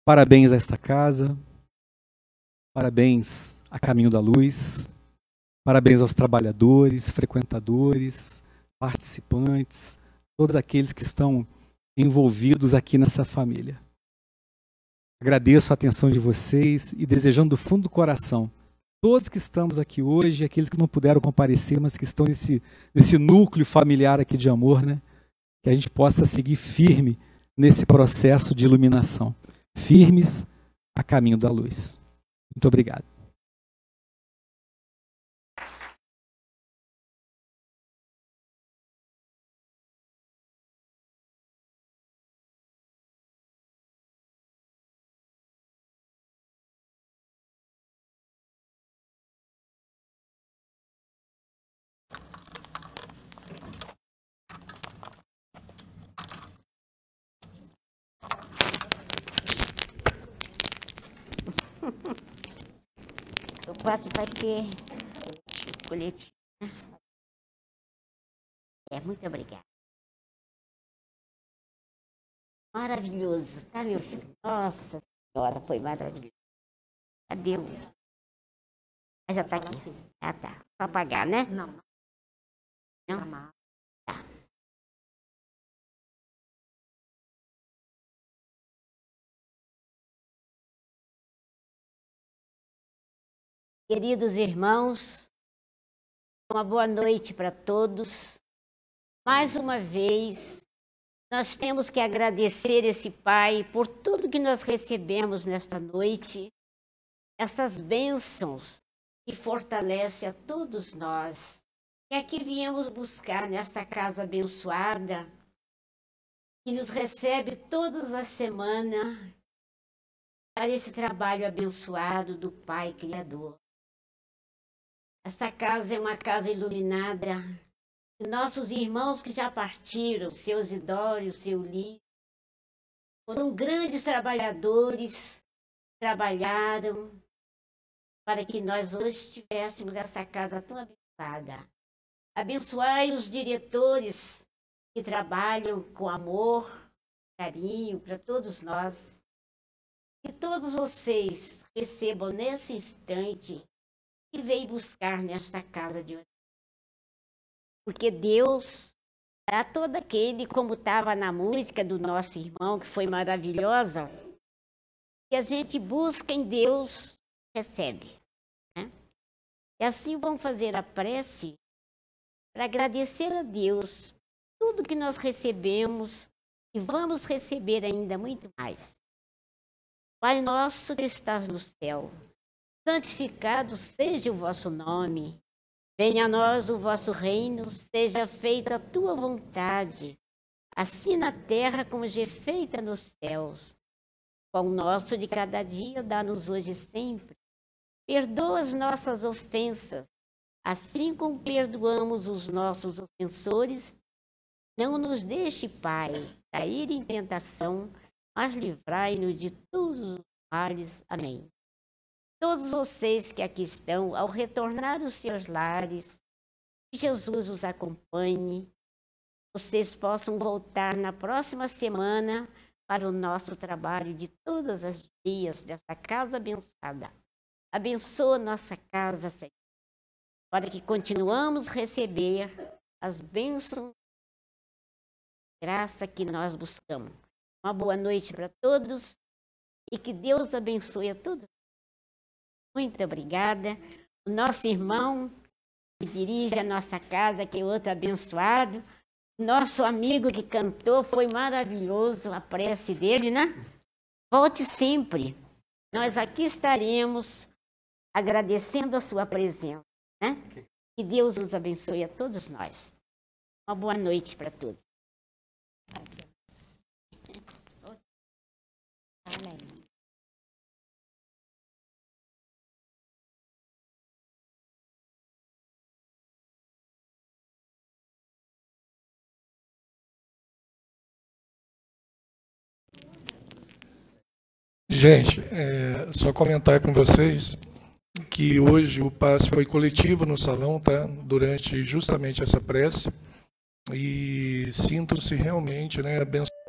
Parabéns a esta casa, parabéns a Caminho da Luz, parabéns aos trabalhadores, frequentadores, participantes, todos aqueles que estão envolvidos aqui nessa família. Agradeço a atenção de vocês e desejando do fundo do coração, todos que estamos aqui hoje, aqueles que não puderam comparecer, mas que estão nesse, nesse núcleo familiar aqui de amor, né? Que a gente possa seguir firme nesse processo de iluminação, firmes a caminho da luz. Muito obrigado. O próximo vai ser coletivo. né? É, muito obrigada. Maravilhoso, tá, meu filho? Nossa Senhora, foi maravilhoso. Cadê o... Ah, já tá aqui. Ah, tá. Só apagar, né? Não. Não? Queridos irmãos, uma boa noite para todos. Mais uma vez, nós temos que agradecer esse Pai por tudo que nós recebemos nesta noite, essas bênçãos que fortalece a todos nós. E aqui viemos buscar nesta casa abençoada, que nos recebe todas as semanas para esse trabalho abençoado do Pai Criador. Esta casa é uma casa iluminada. Nossos irmãos que já partiram, seu Isidório, seu Li, foram grandes trabalhadores, trabalharam para que nós hoje tivéssemos essa casa tão abençoada. Abençoai os diretores que trabalham com amor, carinho para todos nós. Que todos vocês recebam nesse instante que veio buscar nesta casa de oração. Porque Deus, para todo aquele, como estava na música do nosso irmão, que foi maravilhosa, que a gente busca em Deus, recebe. Né? E assim vamos fazer a prece para agradecer a Deus tudo que nós recebemos e vamos receber ainda muito mais. Pai nosso que estás no céu, santificado seja o vosso nome. Venha a nós o vosso reino, seja feita a tua vontade, assim na terra como já é feita nos céus. Pão nosso de cada dia dá-nos hoje sempre. Perdoa as nossas ofensas, assim como perdoamos os nossos ofensores. Não nos deixe, Pai, cair em tentação, mas livrai-nos de todos os males. Amém. Todos vocês que aqui estão, ao retornar aos seus lares, que Jesus os acompanhe, vocês possam voltar na próxima semana para o nosso trabalho de todos os dias dessa casa abençoada. Abençoa nossa casa, Senhor, para que continuamos receber as bênçãos, graça que nós buscamos. Uma boa noite para todos e que Deus abençoe a todos. Muito obrigada. O nosso irmão que dirige a nossa casa, que é outro abençoado. Nosso amigo que cantou, foi maravilhoso a prece dele, né? Volte sempre. Nós aqui estaremos agradecendo a sua presença, né? Que Deus os abençoe a todos nós. Uma boa noite para todos. Amém. Gente, é, só comentar com vocês que hoje o passe foi coletivo no salão, tá? Durante justamente essa prece. E sintam-se realmente né, abençoados.